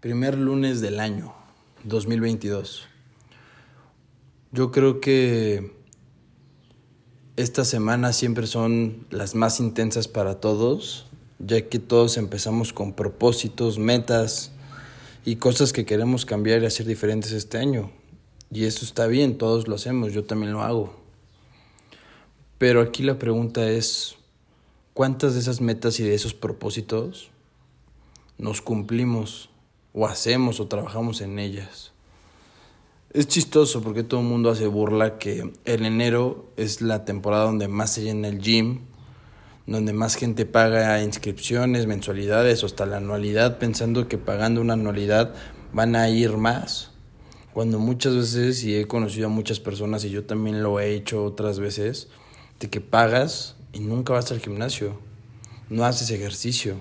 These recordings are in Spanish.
Primer lunes del año 2022. Yo creo que estas semanas siempre son las más intensas para todos, ya que todos empezamos con propósitos, metas y cosas que queremos cambiar y hacer diferentes este año. Y eso está bien, todos lo hacemos, yo también lo hago. Pero aquí la pregunta es, ¿cuántas de esas metas y de esos propósitos nos cumplimos? O hacemos o trabajamos en ellas. Es chistoso porque todo el mundo hace burla que en enero es la temporada donde más se llena el gym, donde más gente paga inscripciones, mensualidades hasta la anualidad, pensando que pagando una anualidad van a ir más. Cuando muchas veces, y he conocido a muchas personas, y yo también lo he hecho otras veces, de que pagas y nunca vas al gimnasio, no haces ejercicio.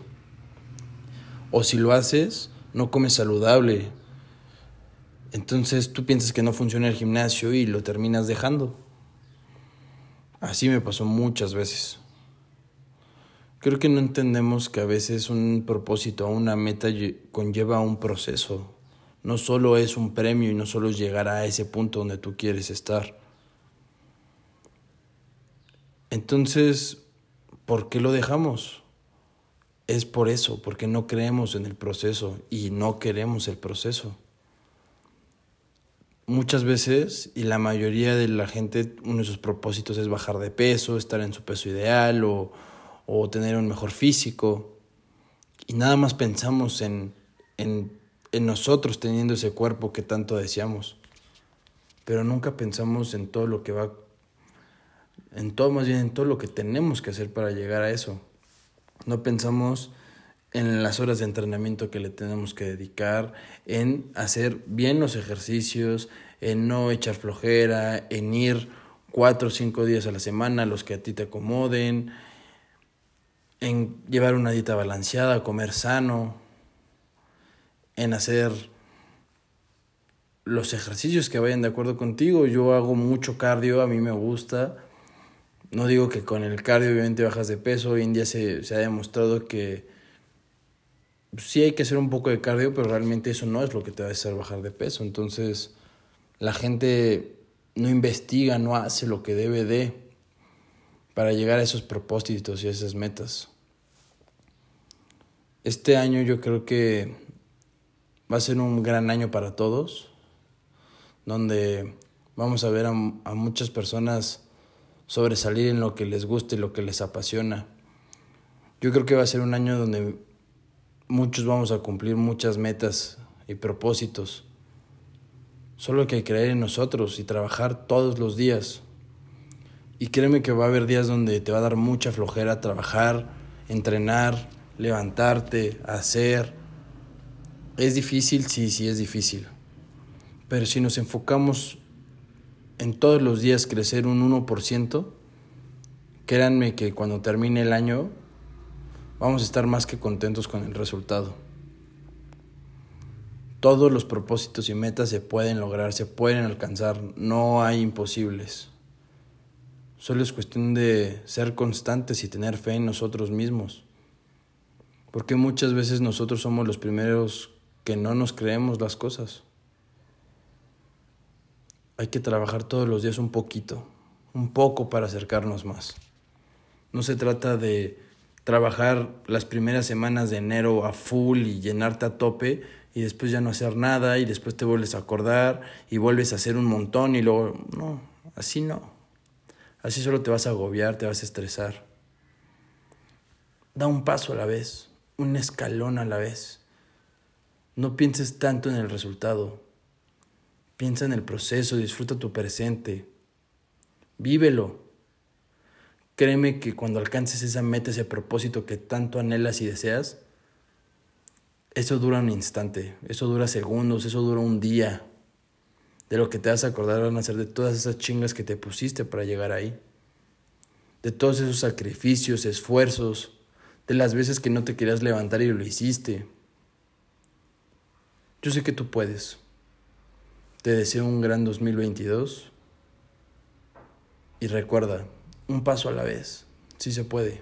O si lo haces, no comes saludable. Entonces tú piensas que no funciona el gimnasio y lo terminas dejando. Así me pasó muchas veces. Creo que no entendemos que a veces un propósito o una meta conlleva un proceso. No solo es un premio y no solo es llegar a ese punto donde tú quieres estar. Entonces, ¿por qué lo dejamos? Es por eso, porque no creemos en el proceso y no queremos el proceso. Muchas veces, y la mayoría de la gente, uno de sus propósitos es bajar de peso, estar en su peso ideal o, o tener un mejor físico. Y nada más pensamos en, en, en nosotros teniendo ese cuerpo que tanto deseamos. Pero nunca pensamos en todo lo que va, en todo más bien en todo lo que tenemos que hacer para llegar a eso. No pensamos en las horas de entrenamiento que le tenemos que dedicar, en hacer bien los ejercicios, en no echar flojera, en ir cuatro o cinco días a la semana, los que a ti te acomoden, en llevar una dieta balanceada, comer sano, en hacer los ejercicios que vayan de acuerdo contigo. Yo hago mucho cardio, a mí me gusta. No digo que con el cardio obviamente bajas de peso, hoy en día se, se ha demostrado que sí hay que hacer un poco de cardio, pero realmente eso no es lo que te va a hacer bajar de peso. Entonces la gente no investiga, no hace lo que debe de para llegar a esos propósitos y a esas metas. Este año yo creo que va a ser un gran año para todos, donde vamos a ver a, a muchas personas sobresalir en lo que les gusta y lo que les apasiona. Yo creo que va a ser un año donde muchos vamos a cumplir muchas metas y propósitos. Solo hay que creer en nosotros y trabajar todos los días. Y créeme que va a haber días donde te va a dar mucha flojera trabajar, entrenar, levantarte, hacer. Es difícil, sí, sí es difícil. Pero si nos enfocamos en todos los días crecer un 1%, créanme que cuando termine el año vamos a estar más que contentos con el resultado. Todos los propósitos y metas se pueden lograr, se pueden alcanzar, no hay imposibles. Solo es cuestión de ser constantes y tener fe en nosotros mismos. Porque muchas veces nosotros somos los primeros que no nos creemos las cosas hay que trabajar todos los días un poquito, un poco para acercarnos más. No se trata de trabajar las primeras semanas de enero a full y llenarte a tope y después ya no hacer nada y después te vuelves a acordar y vuelves a hacer un montón y luego, no, así no. Así solo te vas a agobiar, te vas a estresar. Da un paso a la vez, un escalón a la vez. No pienses tanto en el resultado. Piensa en el proceso, disfruta tu presente, vívelo. Créeme que cuando alcances esa meta, ese propósito que tanto anhelas y deseas, eso dura un instante, eso dura segundos, eso dura un día. De lo que te vas a acordar van a ser de todas esas chingas que te pusiste para llegar ahí. De todos esos sacrificios, esfuerzos, de las veces que no te querías levantar y lo hiciste. Yo sé que tú puedes. Te deseo un gran 2022 y recuerda, un paso a la vez, si se puede.